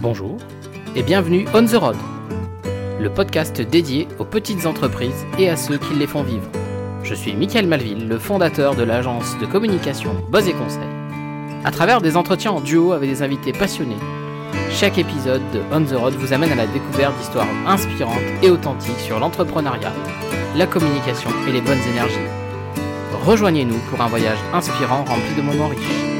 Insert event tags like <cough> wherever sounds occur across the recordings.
Bonjour et bienvenue On the Road, le podcast dédié aux petites entreprises et à ceux qui les font vivre. Je suis Michael Malville, le fondateur de l'agence de communication Buzz et Conseil. À travers des entretiens en duo avec des invités passionnés, chaque épisode de On the Road vous amène à la découverte d'histoires inspirantes et authentiques sur l'entrepreneuriat, la communication et les bonnes énergies. Rejoignez-nous pour un voyage inspirant rempli de moments riches.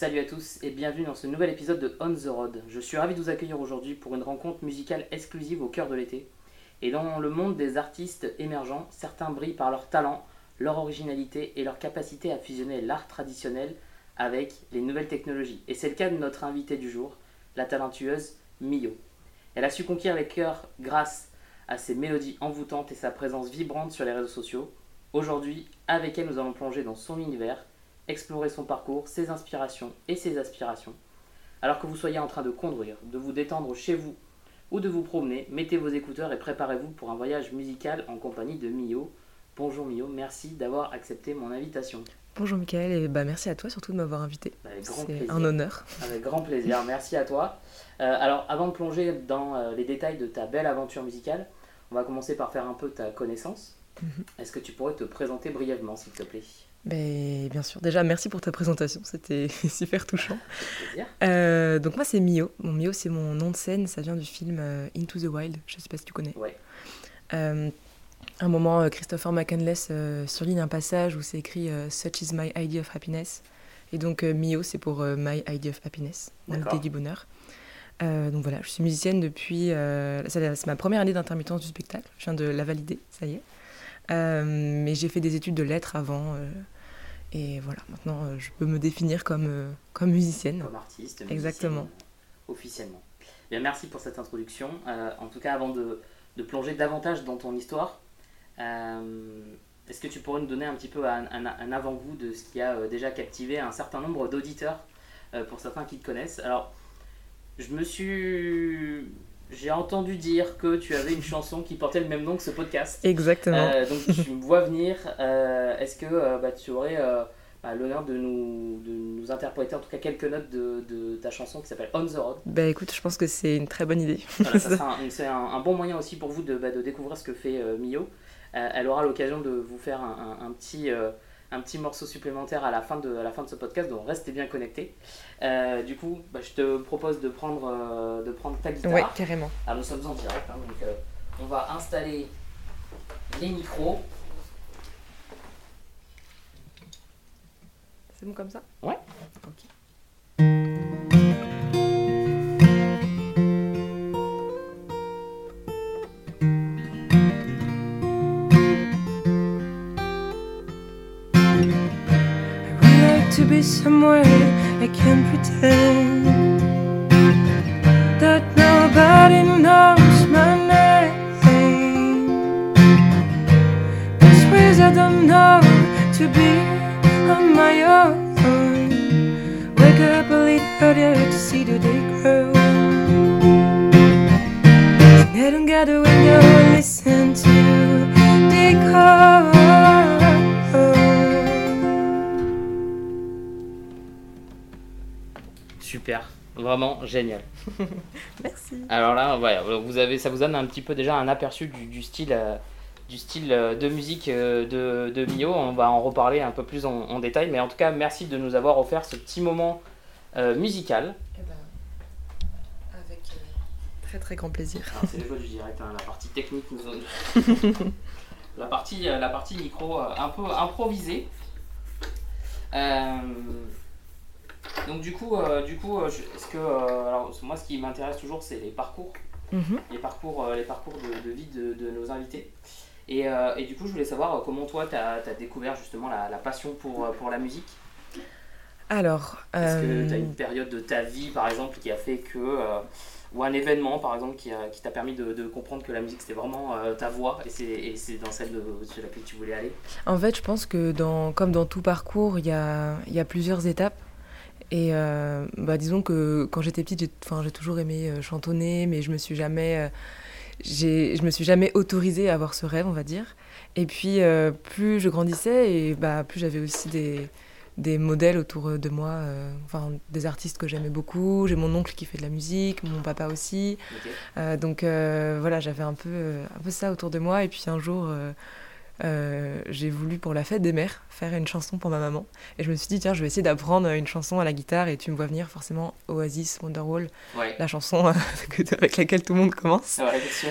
Salut à tous et bienvenue dans ce nouvel épisode de On the Road. Je suis ravi de vous accueillir aujourd'hui pour une rencontre musicale exclusive au cœur de l'été. Et dans le monde des artistes émergents, certains brillent par leur talent, leur originalité et leur capacité à fusionner l'art traditionnel avec les nouvelles technologies. Et c'est le cas de notre invitée du jour, la talentueuse Mio. Elle a su conquérir les cœurs grâce à ses mélodies envoûtantes et sa présence vibrante sur les réseaux sociaux. Aujourd'hui, avec elle, nous allons plonger dans son univers explorer son parcours, ses inspirations et ses aspirations. Alors que vous soyez en train de conduire, de vous détendre chez vous ou de vous promener, mettez vos écouteurs et préparez-vous pour un voyage musical en compagnie de Mio. Bonjour Mio, merci d'avoir accepté mon invitation. Bonjour Michael et bah merci à toi surtout de m'avoir invité. C'est un honneur. Avec grand plaisir, <laughs> merci à toi. Euh, alors avant de plonger dans euh, les détails de ta belle aventure musicale, on va commencer par faire un peu ta connaissance. Mhm. Est-ce que tu pourrais te présenter brièvement s'il te plaît? Ben, bien sûr, déjà merci pour ta présentation, c'était <laughs> super touchant. Euh, donc moi c'est Mio, mon Mio c'est mon nom de scène, ça vient du film euh, Into the Wild, je sais pas si tu connais. Ouais. Euh, un moment, Christopher McCandless surligne un passage où c'est écrit Such is my idea of happiness. Et donc Mio c'est pour My idea of happiness, mon idée du bonheur. donc voilà, je suis musicienne depuis. c'est ma première année d'intermittence du spectacle, je viens de la valider, ça y est. mais j'ai fait des études de lettres avant. Et voilà, maintenant euh, je peux me définir comme, euh, comme musicienne. Comme artiste, musicienne, Exactement. officiellement. Bien, merci pour cette introduction. Euh, en tout cas, avant de, de, plonger davantage dans ton histoire, est-ce que tu pourrais nous donner un petit peu un, un, avant-goût de ce qui a déjà captivé un certain nombre d'auditeurs, pour certains qui te connaissent? Alors, je me suis j'ai entendu dire que tu avais une chanson qui portait le même nom que ce podcast. Exactement. Euh, donc tu me vois venir. Euh, est-ce que euh, bah, tu aurais bah, l'honneur de nous, de nous interpréter en tout cas quelques notes de, de ta chanson qui s'appelle On the Road? Bah écoute, je pense que c'est une très bonne idée. <laughs> c'est un, bon moyen aussi pour vous de, bah, de découvrir ce que fait Mio. elle aura l'occasion de vous faire un, un petit un petit morceau supplémentaire à la fin de, à la fin de ce podcast, donc restez bien connectés. Euh, du coup, bah, je te propose de prendre, euh, de prendre ta guitare. Ouais, carrément. Alors nous sommes en direct, hein, donc euh, on va installer les micros. C'est bon comme ça? Ouais. Ok. Somewhere I can pretend that nobody knows my name. There's ways I don't know to be on my own. Wake up a little earlier to see the day grow. Sit and get a window listen to the call. Super, vraiment génial. <laughs> Merci. Alors là, voilà, vous avez, ça vous donne un petit peu déjà un aperçu du, style, du style euh, euh, de musique euh, de, de, Mio. On va en reparler un peu plus en, détail, mais en tout cas, merci de nous avoir offert ce petit moment musical. Eh ben, avec très très grand plaisir. Ah, c'est le jeu du direct, hein, la partie technique nous <laughs> la partie, la partie micro un peu improvisée. Donc du coup, euh, du coup, euh, est-ce que euh, alors moi ce qui m'intéresse toujours c'est les parcours, mhm. les parcours, les parcours de, vie de, nos invités. Et, et, du coup, je voulais savoir comment toi tu as, découvert justement la, passion pour, pour la musique? Alors, est-ce que tu as une période de ta vie par exemple qui a fait que ou un événement par exemple qui, qui t'a permis de, comprendre que la musique c'était vraiment ta voix et c'est dans celle de, sur laquelle tu voulais aller? En fait, je pense que dans, comme dans tout parcours, il y a, y a plusieurs étapes. Et euh, bah, disons que quand j'étais petite, j'ai toujours aimé euh, chantonner, mais je me suis jamais, euh, je me suis jamais autorisée à avoir ce rêve, on va dire. Et puis plus je grandissais, et bah, plus j'avais aussi des, des modèles autour de moi, enfin des artistes que j'aimais beaucoup. J'ai mon oncle qui fait de la musique, mon papa aussi. donc voilà, j'avais un peu, un peu ça autour de moi. Et puis un jour, euh, j'ai voulu pour la fête des mères faire une chanson pour ma maman. Et je me suis dit, tiens, je vais essayer d'apprendre une chanson à la guitare et tu me vois venir forcément Oasis, Wonderwall, la chanson euh, <laughs> avec laquelle tout le monde commence. Ouais, bien sûr.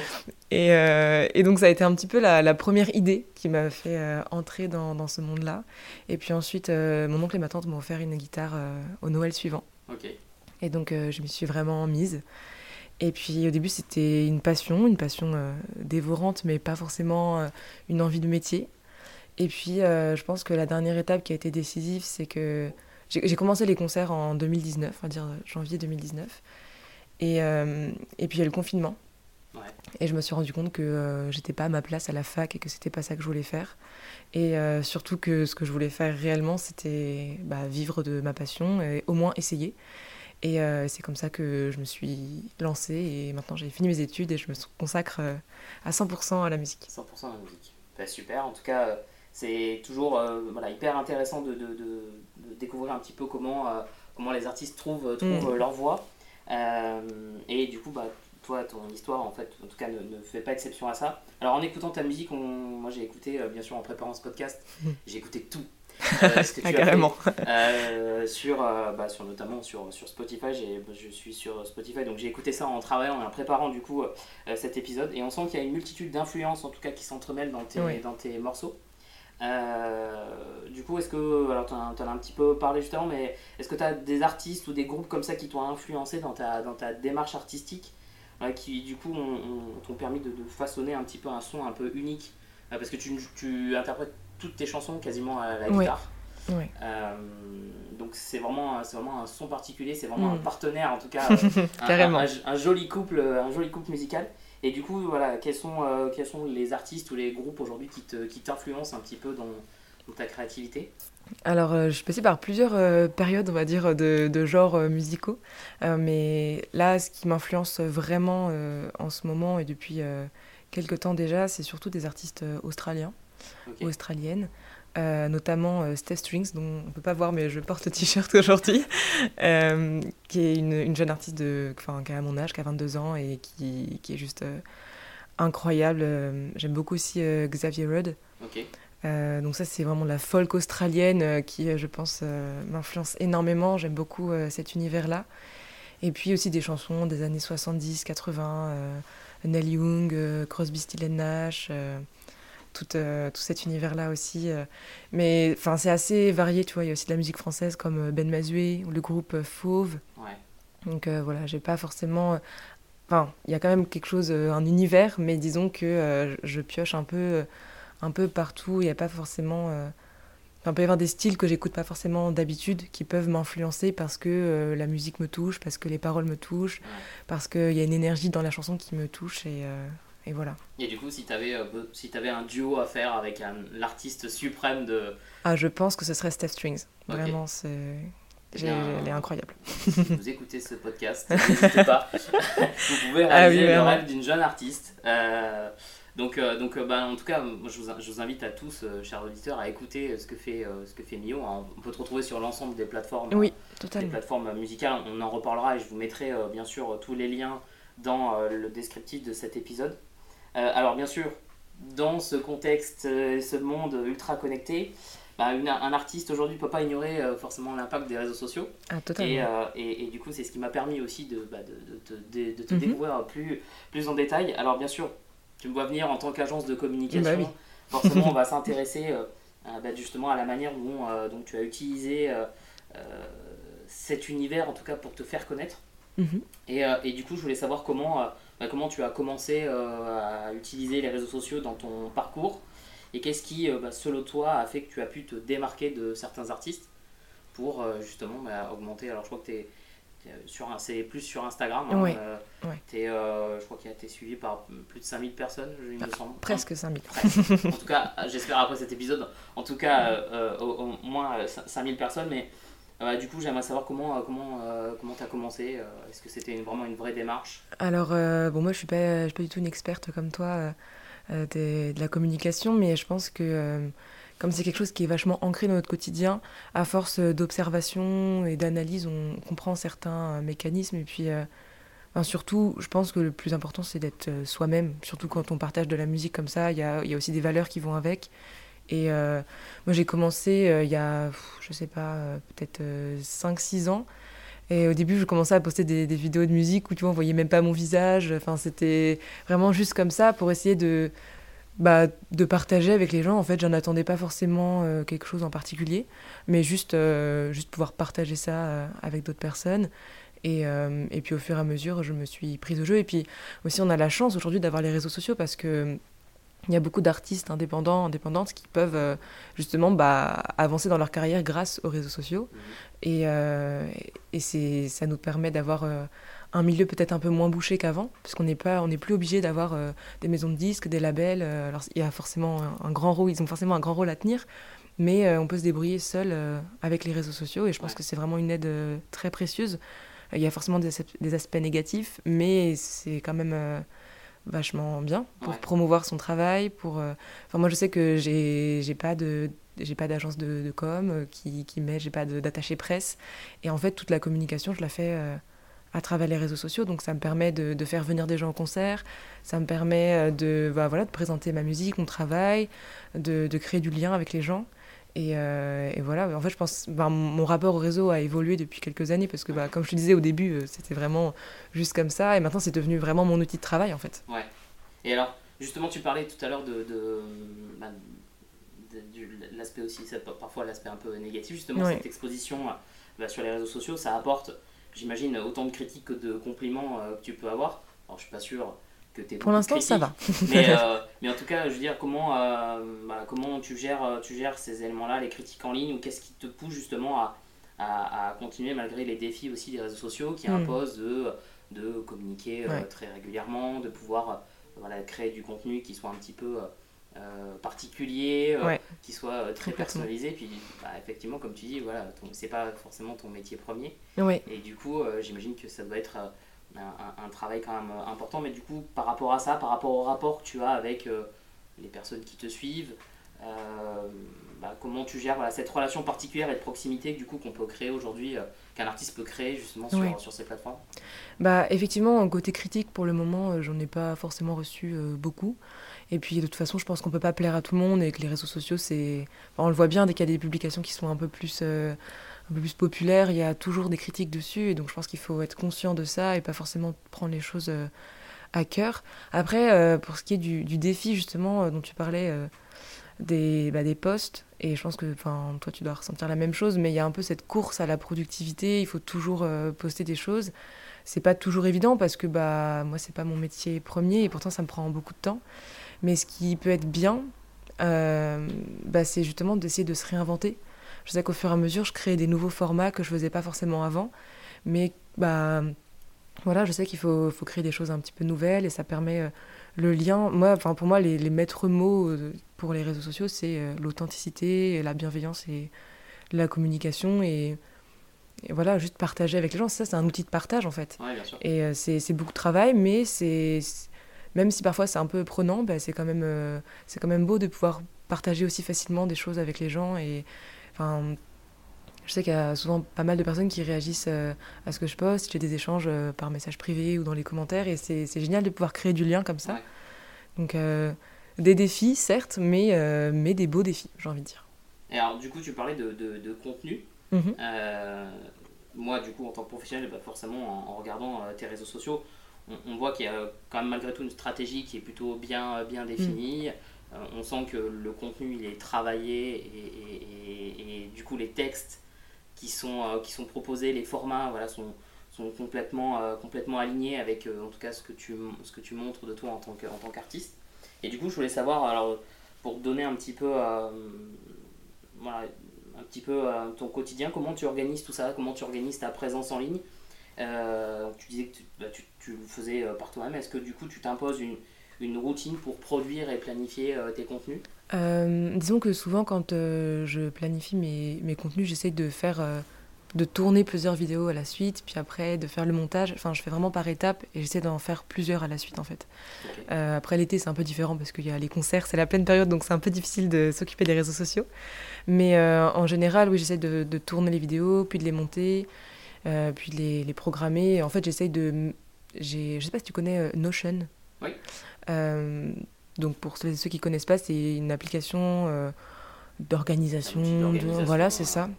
Et, euh, et, donc ça a été un petit peu la, première idée qui m'a fait entrer dans, dans ce monde-là. Et puis ensuite, mon oncle et ma tante m'ont offert une guitare au Noël suivant. Et donc je m'y suis vraiment mise. Et puis au début, c'était une passion, une passion euh, dévorante, mais pas forcément euh, une envie de métier. Et puis euh, je pense que la dernière étape qui a été décisive, c'est que j'ai commencé les concerts en 2019, on va dire janvier 2019. Et, et puis il y a le confinement. Et je me suis rendu compte que j'étais pas à ma place à la fac et que c'était pas ça que je voulais faire. Et surtout que ce que je voulais faire réellement, c'était bah, vivre de ma passion et au moins essayer. Et euh, c'est comme ça que je me suis lancée et maintenant j'ai fini mes études et je me consacre euh, à 100% à la musique. 100% à la musique. Bah, super, en tout cas euh, c'est toujours voilà, hyper intéressant de, de, de, découvrir un petit peu comment, comment les artistes trouvent, trouvent mm. leur voix. et du coup, bah, toi, ton histoire, en fait, en tout cas, ne, ne, fait pas exception à ça. Alors, en écoutant ta musique, moi j'ai écouté, bien sûr, en préparant ce podcast, j'ai écouté tout, euh, ce que tu carrément. Euh, sur, euh, bah, sur notamment sur, sur Spotify. Je suis sur Spotify, donc j'ai écouté ça en travaillant et en préparant du coup cet épisode. Et on sent qu'il y a une multitude d'influences en tout cas qui s'entremêlent dans tes, dans tes morceaux. du coup, est-ce que, alors tu en, as un petit peu parlé justement, mais est-ce que tu as des artistes ou des groupes comme ça qui t'ont influencé dans ta, dans ta démarche artistique, qui du coup t'ont permis de, de, façonner un petit peu un son un peu unique Parce que tu, tu interprètes toutes tes chansons quasiment à la guitare. Euh, donc c'est vraiment, c'est vraiment un son particulier, c'est vraiment un mm. partenaire en tout cas, <laughs> Carrément. Un, joli couple, un joli couple musical. Et du coup, voilà, quels sont, euh, quels sont les artistes ou les groupes aujourd'hui qui, te, qui t'influencent un petit peu dans, ta créativité? Alors, euh, je suis passée par plusieurs périodes, on va dire, de, de genres musicaux. mais là, ce qui m'influence vraiment en ce moment et depuis quelques temps déjà, c'est surtout des artistes australiens australienne, euh, notamment euh, Steph Strings, dont on ne peut pas voir, mais je porte le t-shirt aujourd'hui, euh, qui est une, jeune artiste de, qui a mon âge, qui a 22 ans et qui, qui est juste incroyable. J'aime beaucoup aussi Xavier Rudd. donc ça c'est vraiment la folk australienne qui je pense m'influence énormément. J'aime beaucoup cet univers-là. Et puis aussi des chansons des années 70, 80, Neil Young, Crosby, Stills Nash tout, euh, tout cet univers-là aussi. Euh. Mais enfin, c'est assez varié, tu vois. Il y a aussi de la musique française comme euh, Ben Mazoué ou le groupe Fauve. Donc voilà, j'ai pas forcément. Enfin, il y a quand même quelque chose, un univers, mais disons que je pioche un peu, un peu partout. Il n'y a pas forcément. Enfin, il peut y avoir des styles que j'écoute pas forcément d'habitude qui peuvent m'influencer parce que la musique me touche, parce que les paroles me touchent, parce qu'il y a une énergie dans la chanson qui me touche et et voilà. Et du coup, si tu avais, euh, si avais un duo à faire avec l'artiste suprême de. Ah, je pense que ce serait Steph Strings. Vraiment, c'est. Elle est incroyable. vous écoutez ce podcast, <laughs> n'hésitez pas. vous pouvez ah réaliser le rêve d'une jeune artiste. Euh, donc, euh, donc bah, en tout cas, je, vous, je vous invite à tous, chers auditeurs, à écouter ce que fait, ce que fait Mio. On peut te retrouver sur l'ensemble des plateformes, oui, des plateformes musicales. On en reparlera et je vous mettrai bien sûr tous les liens dans le descriptif de cet épisode. Euh, alors bien sûr, dans ce contexte euh, ce monde ultra connecté, bah, un artiste aujourd'hui ne peut pas ignorer euh, forcément l'impact des réseaux sociaux. Ah, totalement. Et, et, du coup, c'est ce qui m'a permis aussi de, bah, de, de, de, te mhm. découvrir plus, plus en détail. Alors bien sûr, tu me vois venir en tant qu'agence de communication. Bah forcément, on va <laughs> s'intéresser justement à la manière dont donc tu as utilisé cet univers, en tout cas pour te faire connaître. Mhm. Et, et, du coup, je voulais savoir comment bah, comment tu as commencé euh, à utiliser les réseaux sociaux dans ton parcours et qu'est-ce qui, euh, bah, selon toi, a fait que tu as pu te démarquer de certains artistes pour euh, justement bah, augmenter? Alors, je crois que tu es, sur c'est plus sur Instagram. Hein, je crois qu'il a été suivi par plus de 5000 personnes, il me semble. Presque 5000. en tout cas, j'espère après cet épisode, en tout cas, au, au, moins 5000 personnes, mais euh, du coup, j'aimerais savoir comment euh, comment euh, comment as commencé. Est-ce que c'était vraiment une vraie démarche? Alors, bon, moi, je suis pas, suis pas du tout une experte comme toi de, de, la communication, mais je pense que comme c'est quelque chose qui est vachement ancré dans notre quotidien, à force d'observation et d'analyse, on comprend certains mécanismes. Et puis, surtout, je pense que le plus important, c'est d'être soi-même. Surtout quand on partage de la musique comme ça, il y a, y a, aussi des valeurs qui vont avec. Et moi, j'ai commencé il y a, je sais pas, peut-être 5-6 ans. Et au début, je commençais à poster des, vidéos de musique où tu vois, on voyait même pas mon visage. Enfin, c'était vraiment juste comme ça pour essayer de, bah, de partager avec les gens. En fait, j'en attendais pas forcément euh, quelque chose en particulier, mais juste, euh, juste pouvoir partager ça euh, avec d'autres personnes. Et, et, puis au fur et à mesure, je me suis prise au jeu. Et puis aussi, on a la chance aujourd'hui d'avoir les réseaux sociaux parce que il y a beaucoup d'artistes indépendants, indépendantes qui peuvent euh, justement bah, avancer dans leur carrière grâce aux réseaux sociaux. Mhm. Et, euh, et c'est, ça nous permet d'avoir euh, un milieu peut-être un peu moins bouché qu'avant, parce qu'on n'est pas, on n'est plus obligé d'avoir des maisons de disques, des labels. alors il y a forcément un, grand rôle, ils ont forcément un grand rôle à tenir, mais on peut se débrouiller seul avec les réseaux sociaux. Et je pense que c'est vraiment une aide très précieuse. Il y a forcément des, des aspects négatifs, mais c'est quand même vachement bien pour promouvoir son travail. Pour, euh, enfin, moi, je sais que j'ai, pas de j'ai pas d'agence de, de, com euh, qui, qui met, j'ai pas d'attaché presse. Et en fait, toute la communication, je la fais euh, à travers les réseaux sociaux. Donc, ça me permet de, de, faire venir des gens au concert. Ça me permet de, bah, voilà, de présenter ma musique, mon travail, de, de créer du lien avec les gens. Et, et, voilà, en fait, je pense ben, mon rapport au réseau a évolué depuis quelques années parce que, bah, comme je te disais au début, c'était vraiment juste comme ça. Et maintenant, c'est devenu vraiment mon outil de travail, en fait. Ouais. Et alors, justement, tu parlais tout à l'heure de, de, bah, l'aspect aussi, parfois l'aspect un peu négatif, justement, cette exposition bah, sur les réseaux sociaux, ça apporte, j'imagine, autant de critiques que de compliments euh, que tu peux avoir. Alors, je suis pas sûr que tu Pour l'instant, ça va. mais, <laughs> euh, mais, en tout cas, je veux dire, comment, euh, bah, comment tu, gères, tu gères ces éléments-là, les critiques en ligne, ou qu'est-ce qui te pousse justement à, à, continuer malgré les défis aussi des réseaux sociaux qui hmm. imposent de, de communiquer très régulièrement, de pouvoir voilà, créer du contenu qui soit un petit peu euh, particulier, euh, qui soit très personnalisé. Puis, bah, effectivement, comme tu dis, voilà, c'est pas forcément ton métier premier. Et du coup, euh, j'imagine que ça doit être un, un, travail quand même important. Mais du coup, par rapport à ça, par rapport au rapport que tu as avec les personnes qui te suivent, bah, comment tu gères voilà, cette relation particulière et de proximité du coup qu'on peut créer aujourd'hui, qu'un artiste peut créer justement sur, sur ces plateformes? Bah effectivement, côté critique pour le moment, j'en ai pas forcément reçu beaucoup. Et puis de toute façon, je pense qu'on peut pas plaire à tout le monde et que les réseaux sociaux, c'est, on le voit bien dès qu'il y a des publications qui sont un peu plus un peu plus populaires, il y a toujours des critiques dessus. Et donc je pense qu'il faut être conscient de ça et pas forcément prendre les choses à cœur. Après, pour ce qui est du, du défi justement dont tu parlais des, bah, des postes. Et je pense que toi, tu dois ressentir la même chose, mais il y a un peu cette course à la productivité. Il faut toujours euh, poster des choses. C'est pas toujours évident parce que bah, moi, c'est pas mon métier premier et pourtant, ça me prend beaucoup de temps. Mais ce qui peut être bien, euh, bah, c'est justement d'essayer de se réinventer. Je sais qu'au fur et à mesure, je crée des nouveaux formats que je faisais pas forcément avant. Mais bah, voilà, je sais qu'il faut, faut, créer des choses un petit peu nouvelles et ça permet euh, le lien. Moi, enfin, pour moi, les, les maîtres mots pour les réseaux sociaux, c'est euh, l'authenticité, la bienveillance et la communication et, voilà, juste partager avec les gens. Ça, c'est un outil de partage en fait. Et euh, c'est beaucoup de travail, mais c'est même si parfois c'est un peu prenant, bah, c'est quand même euh, c'est quand même beau de pouvoir partager aussi facilement des choses avec les gens et enfin je sais qu'il y a souvent pas mal de personnes qui réagissent à ce que je poste. J'ai des échanges par message privé ou dans les commentaires et c'est génial de pouvoir créer du lien comme ça. Donc des défis, certes, mais, euh, mais des beaux défis, j'ai envie de dire. Et alors, du coup, tu parlais de, de, contenu. Mhm. Euh, moi, du coup, en tant que professionnel, bah, forcément, en, regardant euh, tes réseaux sociaux, on, voit qu'il y a quand même malgré tout une stratégie qui est plutôt bien, bien définie. Mhm. On sent que le contenu, il est travaillé et, du coup, les textes qui sont, qui sont proposés, les formats, voilà, sont, sont complètement, complètement alignés avec, en tout cas, ce que tu, ce que tu montres de toi en tant qu'artiste. Et du coup, je voulais savoir, alors, pour donner un petit peu, euh, un petit peu euh, ton quotidien, comment tu organises tout ça, comment tu organises ta présence en ligne? Euh, tu disais que tu, bah, tu, le faisais par toi-même. Est-ce que du coup, tu t'imposes une, une, routine pour produire et planifier tes contenus? Disons que souvent, quand je planifie mes, mes contenus, j'essaie de faire de tourner plusieurs vidéos à la suite, puis après de faire le montage. Enfin, je fais vraiment par étapes et j'essaie d'en faire plusieurs à la suite en fait. Euh, après l'été, c'est un peu différent parce qu'il y a les concerts, c'est la pleine période, donc c'est un peu difficile de s'occuper des réseaux sociaux. Mais euh, en général, oui, j'essaie de, tourner les vidéos, puis de les monter, euh, puis de les, programmer. En fait, j'essaie de. Je sais pas si tu connais Notion. Oui. donc pour ceux, ceux qui connaissent pas, c'est une application d'organisation. Voilà, c'est ça.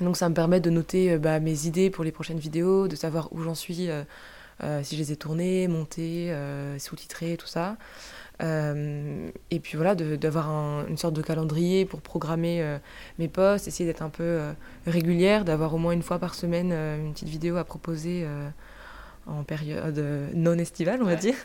Donc ça me permet de noter euh, bah, mes idées pour les prochaines vidéos, de savoir où j'en suis, euh, euh, si je les ai tournées, montées, sous-titrées, tout ça. et puis voilà, d'avoir une sorte de calendrier pour programmer mes posts, essayer d'être un peu régulière, d'avoir au moins une fois par semaine une petite vidéo à proposer en période non estivale, on va dire.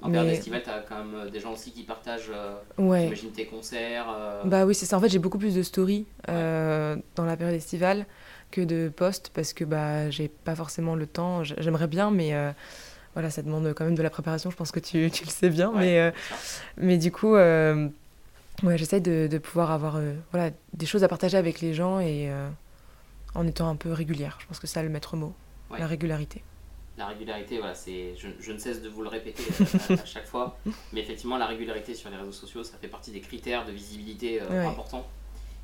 En période estivale, tu as quand même euh, des gens aussi qui partagent, euh, j'imagine, tes concerts. Euh. Bah oui, c'est ça. En fait, j'ai beaucoup plus de stories dans la période estivale que de posts parce que bah, j'ai pas forcément le temps. J'aimerais bien, mais voilà, ça demande quand même de la préparation. Je pense que tu, <laughs> tu le sais bien. mais, mais du coup, ouais, j'essaie de, de, pouvoir avoir voilà, des choses à partager avec les gens et en étant un peu régulière. Je pense que c'est le maître mot, la régularité la régularité, voilà, c'est, je, ne cesse de vous le répéter euh, à, chaque fois, <laughs> mais effectivement, la régularité sur les réseaux sociaux, ça fait partie des critères de visibilité euh, importants.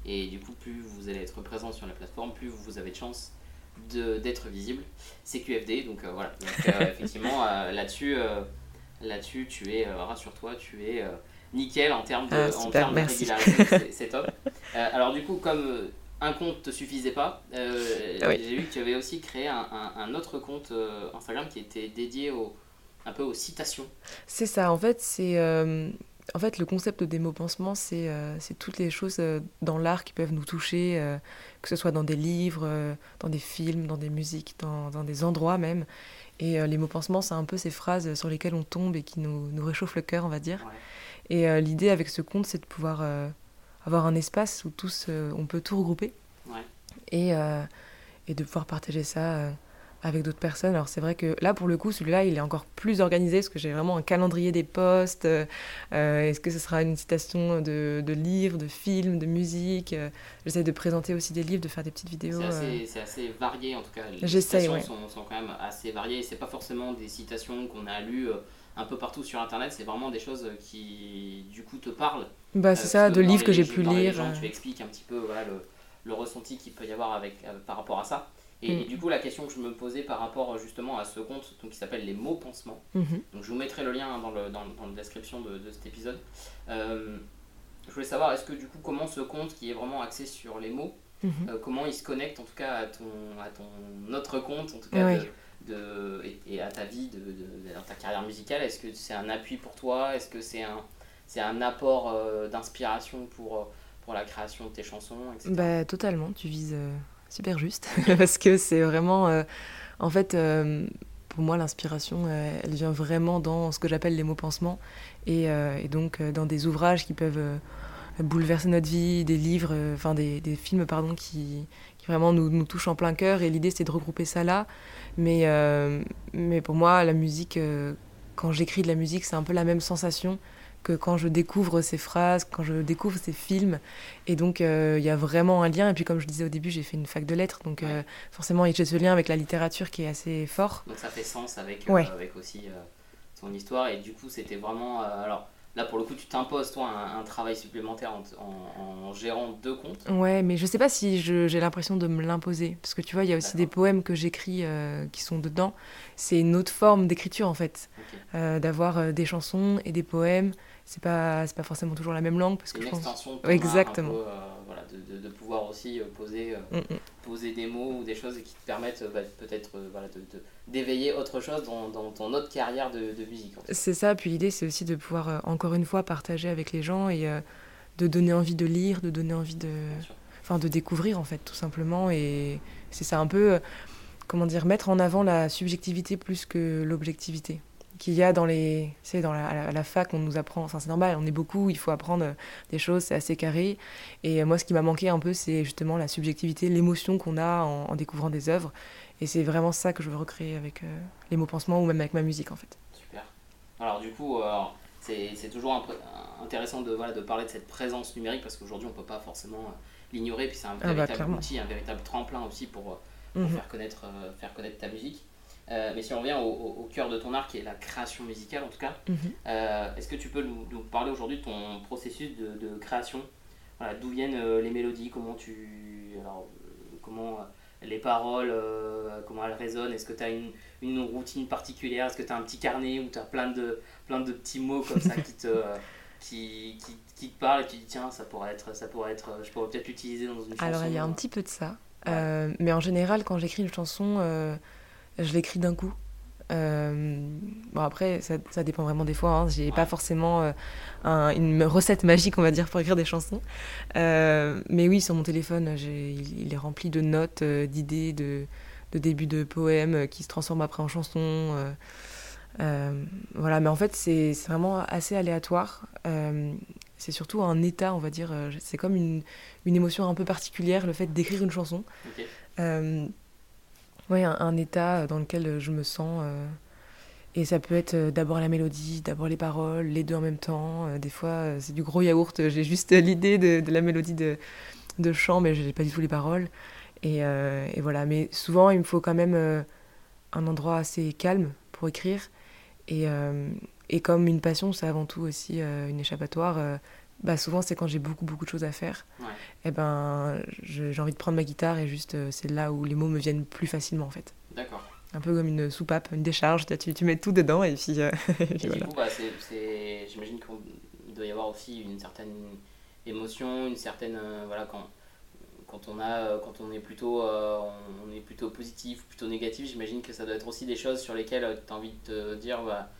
Et du coup, plus vous allez être présent sur la plateforme, plus vous avez de chances d'être visible. C'est QFD, donc euh, voilà. <laughs> effectivement, là-dessus, là-dessus, tu es, rassure-toi, tu es nickel en termes de, ah, en termes de régularité, c'est top. <laughs> alors du coup, comme un compte te suffisait pas. Euh, j'ai vu que tu avais aussi créé un, autre compte euh, Instagram qui était dédié au, un peu aux citations. C'est ça, en fait, c'est. Euh, en fait, le concept des mots pansements, c'est c'est toutes les choses dans l'art qui peuvent nous toucher, que ce soit dans des livres, dans des films, dans des musiques, dans, dans des endroits même. Et les mots pansements, c'est un peu ces phrases sur lesquelles on tombe et qui nous, nous réchauffent le cœur, on va dire. Et l'idée avec ce compte, c'est de pouvoir avoir un espace où tous, euh, on peut tout regrouper. Et, euh, et, de pouvoir partager ça euh, avec d'autres personnes. Alors c'est vrai que là, pour le coup, celui-là, il est encore plus organisé parce que j'ai vraiment un calendrier des posts. Est-ce que ce sera une citation de, de livres, de films, de musique J'essaie de présenter aussi des livres, de faire des petites vidéos. C'est assez, varié en tout cas. Les citations sont, sont, quand même assez variées. C'est pas forcément des citations qu'on a lues un peu partout sur internet, c'est vraiment des choses qui du coup te parlent. Bah c'est euh, ça, de livres que j'ai pu lire. Gens, tu expliques un petit peu voilà, le, le ressenti qu'il peut y avoir avec, euh, par rapport à ça. Et, mm. du coup, la question que je me posais par rapport justement à ce compte donc, qui s'appelle Les mots pansements, mm-hmm. donc je vous mettrai le lien dans, le, dans, dans la description de, de cet épisode. Euh, je voulais savoir, est-ce que du coup, comment ce compte qui est vraiment axé sur les mots, mm-hmm. comment il se connecte en tout cas à ton, à ton autre compte, en tout cas de, et, à ta vie, de, dans ta carrière musicale? Est-ce que c'est un appui pour toi? Est-ce que c'est un, c'est un apport euh, d'inspiration pour, euh, pour la création de tes chansons bah, Totalement, tu vises euh, super juste. <laughs> parce que c'est vraiment. en fait, pour moi, l'inspiration, elle vient vraiment dans ce que j'appelle les mots pansements. Et, donc, dans des ouvrages qui peuvent bouleverser notre vie, des livres, enfin des, films pardon, qui, qui vraiment nous, touchent en plein cœur. Et l'idée, c'est de regrouper ça là. Mais, mais pour moi, la musique, quand j'écris de la musique, c'est un peu la même sensation que quand je découvre ces phrases, quand je découvre ces films. Et donc, euh, il y a vraiment un lien. Et puis, comme je disais au début, j'ai fait une fac de lettres. Donc, forcément, il y a ce lien avec la littérature qui est assez fort. Donc, ça fait sens avec, avec aussi ton histoire. Et du coup, c'était vraiment. alors, Là, pour le coup, tu t'imposes, toi, un, travail supplémentaire en, gérant deux comptes. Ouais, mais je sais pas si j'ai l'impression de me l'imposer. Parce que tu vois, il y a aussi des poèmes que j'écris euh, qui sont dedans. C'est une autre forme d'écriture, en fait. Euh, d'avoir euh, des chansons et des poèmes. C'est pas, pas forcément toujours la même langue. Parce que une je. Exactement. voilà, de, de, pouvoir aussi poser, mm, mm. poser des mots ou des choses qui te permettent bah, peut-être voilà, de d'éveiller autre chose dans, dans, ton autre carrière de, de musique. C'est ça, puis l'idée c'est aussi de pouvoir euh, encore une fois partager avec les gens et euh, de donner envie de lire, de donner envie de, enfin, de découvrir en fait tout simplement. Et c'est ça un peu, euh, comment dire, mettre en avant la subjectivité plus que l'objectivité qu'il y a dans les c'est dans la, la, fac on nous apprend enfin c'est normal on est beaucoup il faut apprendre des choses c'est assez carré et moi ce qui m'a manqué un peu c'est justement la subjectivité l'émotion qu'on a en, en, découvrant des œuvres et c'est vraiment ça que je veux recréer avec euh, les mots pansements ou même avec ma musique en fait. Super. Alors du coup, euh, c'est toujours intéressant de, voilà, de parler de cette présence numérique parce qu'aujourd'hui on ne peut pas forcément euh, l'ignorer. Puis c'est un ah bah, véritable outil, un véritable tremplin aussi pour, mhm. faire, connaître, faire connaître ta musique. Mais si on revient au, cœur de ton art, qui est la création musicale en tout cas, mhm. est-ce que tu peux nous, parler aujourd'hui de ton processus de, création? Voilà, D'où viennent les mélodies? Comment tu. Alors, comment les paroles, euh, comment elles résonnent? Est-ce que tu as une, une, routine particulière? Est-ce que tu as un petit carnet où tu as plein de, plein de petits mots comme ça qui te, <laughs> qui, qui, qui, te parlent et tu dis tiens, ça pourrait être, ça pourrait être je pourrais peut-être l'utiliser dans une chanson Alors il y a un petit peu de ça. Euh, mais en général, quand j'écris une chanson, euh, je l'écris d'un coup. Euh, bon après, ça, ça, dépend vraiment des fois. Hein. J'ai pas forcément euh, une recette magique, on va dire, pour écrire des chansons. Euh, mais oui, sur mon téléphone, il, il, est rempli de notes, d'idées, de, de débuts de poèmes qui se transforment après en chansons. voilà, mais en fait, c'est vraiment assez aléatoire. c'est surtout un état, on va dire. C'est comme une, une, émotion un peu particulière, le fait d'écrire une chanson. Oui, un, état dans lequel je me sens. Euh, et ça peut être euh, d'abord la mélodie, d'abord les paroles, les deux en même temps. Euh, des fois, c'est du gros yaourt. J'ai juste <laughs> l'idée de, la mélodie de, de chant, mais je n'ai pas du tout les paroles. Et, voilà. Mais souvent, il me faut quand même un endroit assez calme pour écrire. Et, comme une passion, c'est avant tout aussi une échappatoire bah souvent c'est quand j'ai beaucoup beaucoup de choses à faire. Eh ben j'ai envie de prendre ma guitare et juste euh, c'est là où les mots me viennent plus facilement en fait. D'accord. Un peu comme une soupape, une décharge, tu, tu mets tout dedans et puis. Euh, <laughs> et, du coup, bah, j'imagine qu'il doit y avoir aussi une certaine émotion, une certaine euh, voilà quand quand on a quand on est plutôt on, est plutôt positif, plutôt négatif, j'imagine que ça doit être aussi des choses sur lesquelles tu as envie de te dire bah,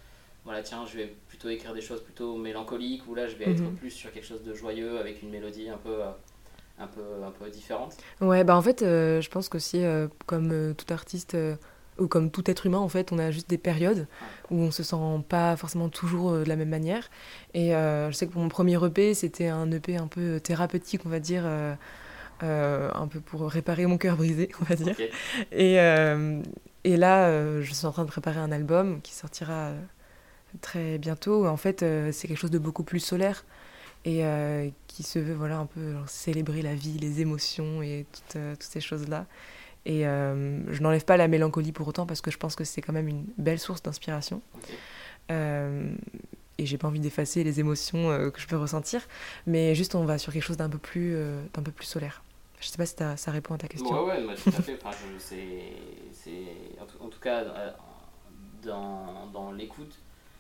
voilà, tiens, je vais plutôt écrire des choses plutôt mélancoliques, ou là, je vais être mhm. plus sur quelque chose de joyeux, avec une mélodie un peu, euh, un peu, un peu différente. Ouais, bah en fait, euh, je pense qu'aussi, euh, comme tout artiste, ou comme tout être humain, en fait, on a juste des périodes où on se sent pas forcément toujours de la même manière. Et je sais que pour mon premier EP, c'était un EP un peu thérapeutique, on va dire. un peu pour réparer mon cœur brisé, on va dire. Et, et là, je suis en train de préparer un album qui sortira très bientôt. En fait, euh, c'est quelque chose de beaucoup plus solaire et euh, qui se veut voilà un peu célébrer la vie, les émotions et toutes, euh, toutes ces choses-là. Et je n'enlève pas la mélancolie pour autant parce que je pense que c'est quand même une belle source d'inspiration. et j'ai pas envie d'effacer les émotions que je peux ressentir, mais juste on va sur quelque chose d'un peu plus d'un peu plus solaire. Je sais pas si ça répond à ta question. Ouais, ouais, tout à fait. Enfin, je, en, tout, cas, dans, dans l'écoute,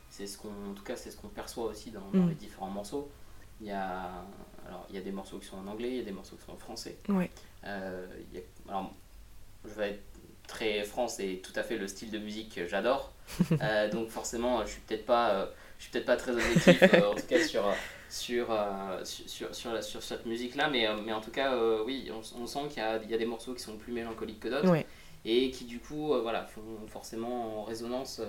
c'est ce qu'on en tout cas c'est ce qu'on perçoit aussi dans, mm. les différents morceaux il y a alors il y a des morceaux qui sont en anglais il y a des morceaux qui sont en français. Euh, alors je vais être très franc c'est tout à fait le style de musique que j'adore. <laughs> Euh, donc forcément je suis peut-être pas euh, je suis peut-être pas très objectif en tout cas sur sur, sur, sur, sur, cette musique là mais, mais en tout cas oui on, sent qu'il y a, il y a des morceaux qui sont plus mélancoliques que d'autres. Et qui du coup voilà font forcément en résonance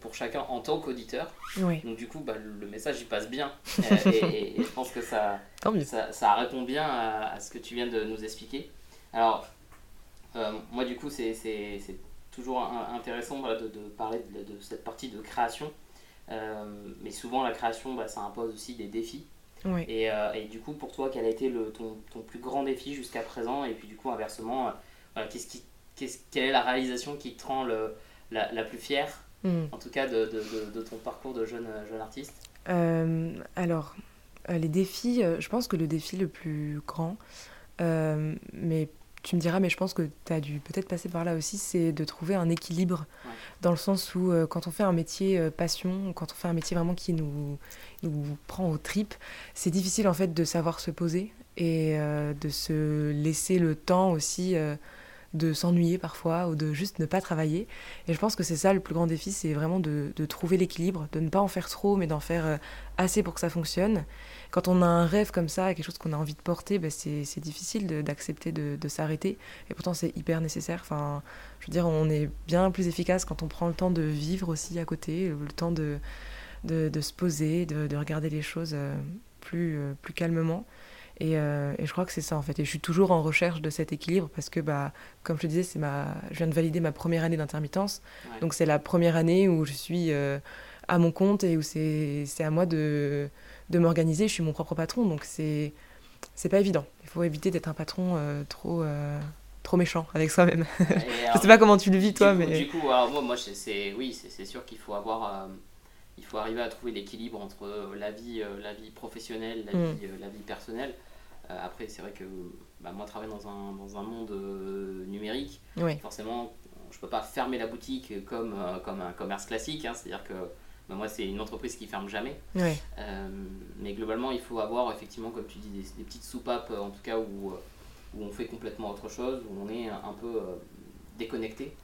pour chacun en tant qu'auditeur. Donc du coup, bah, le message il passe bien. <laughs> Euh, et, je pense que ça, ça, ça, répond bien à, ce que tu viens de nous expliquer. Alors, euh, moi du coup, c'est toujours intéressant de, de, parler de, cette partie de création. mais souvent, la création, bah, ça impose aussi des défis. Et, et, du coup, pour toi, quel a été le, ton, ton plus grand défi jusqu'à présent? Et puis du coup, inversement, qu'est-ce qui, quelle est la réalisation qui te rend le, la, la plus fière? Mm. en tout cas de, de, de, ton parcours de jeune, jeune artiste. Euh, Alors, euh, les défis, euh, je pense que le défi le plus grand, mais tu me diras, mais je pense que tu as dû peut-être passer par là aussi, c'est de trouver un équilibre, dans le sens où quand on fait un métier passion, quand on fait un métier vraiment qui nous, nous prend aux tripes, c'est difficile en fait de savoir se poser et de se laisser le temps aussi de s'ennuyer parfois ou de juste ne pas travailler. Et je pense que c'est ça le plus grand défi, c'est vraiment de, trouver l'équilibre, de ne pas en faire trop, mais d'en faire euh, assez pour que ça fonctionne. Quand on a un rêve comme ça, quelque chose qu'on a envie de porter, ben c'est difficile d'accepter de, s'arrêter. Et pourtant, c'est hyper nécessaire. Enfin, je veux dire, on est bien plus efficace quand on prend le temps de vivre aussi à côté, le temps de, de, se poser, de, regarder les choses euh, plus, euh, plus calmement. Euh, et, je crois que c'est ça en fait. Et je suis toujours en recherche de cet équilibre parce que, bah, comme je te disais, c'est ma... je viens de valider ma première année d'intermittence. Donc c'est la première année où je suis euh, à mon compte et où c'est à moi de, de m'organiser. Je suis mon propre patron. Donc c'est pas évident. Il faut éviter d'être un patron trop trop méchant avec soi-même. <laughs> je sais pas comment tu le vis toi, mais du coup, alors moi, moi c'est oui, c'est sûr qu'il faut avoir, il faut arriver à trouver l'équilibre entre la vie, la vie professionnelle, la mm. vie, la vie personnelle. Après, c'est vrai que bah, moi, travailler dans un, dans un monde numérique, forcément, je peux pas fermer la boutique comme, euh, comme un commerce classique. Hein. C'est-à-dire que bah, moi, c'est une entreprise qui ferme jamais. Euh, mais globalement, il faut avoir effectivement, comme tu dis, des, petites soupapes, en tout cas, où, où on fait complètement autre chose, où on est un peu euh, déconnecté.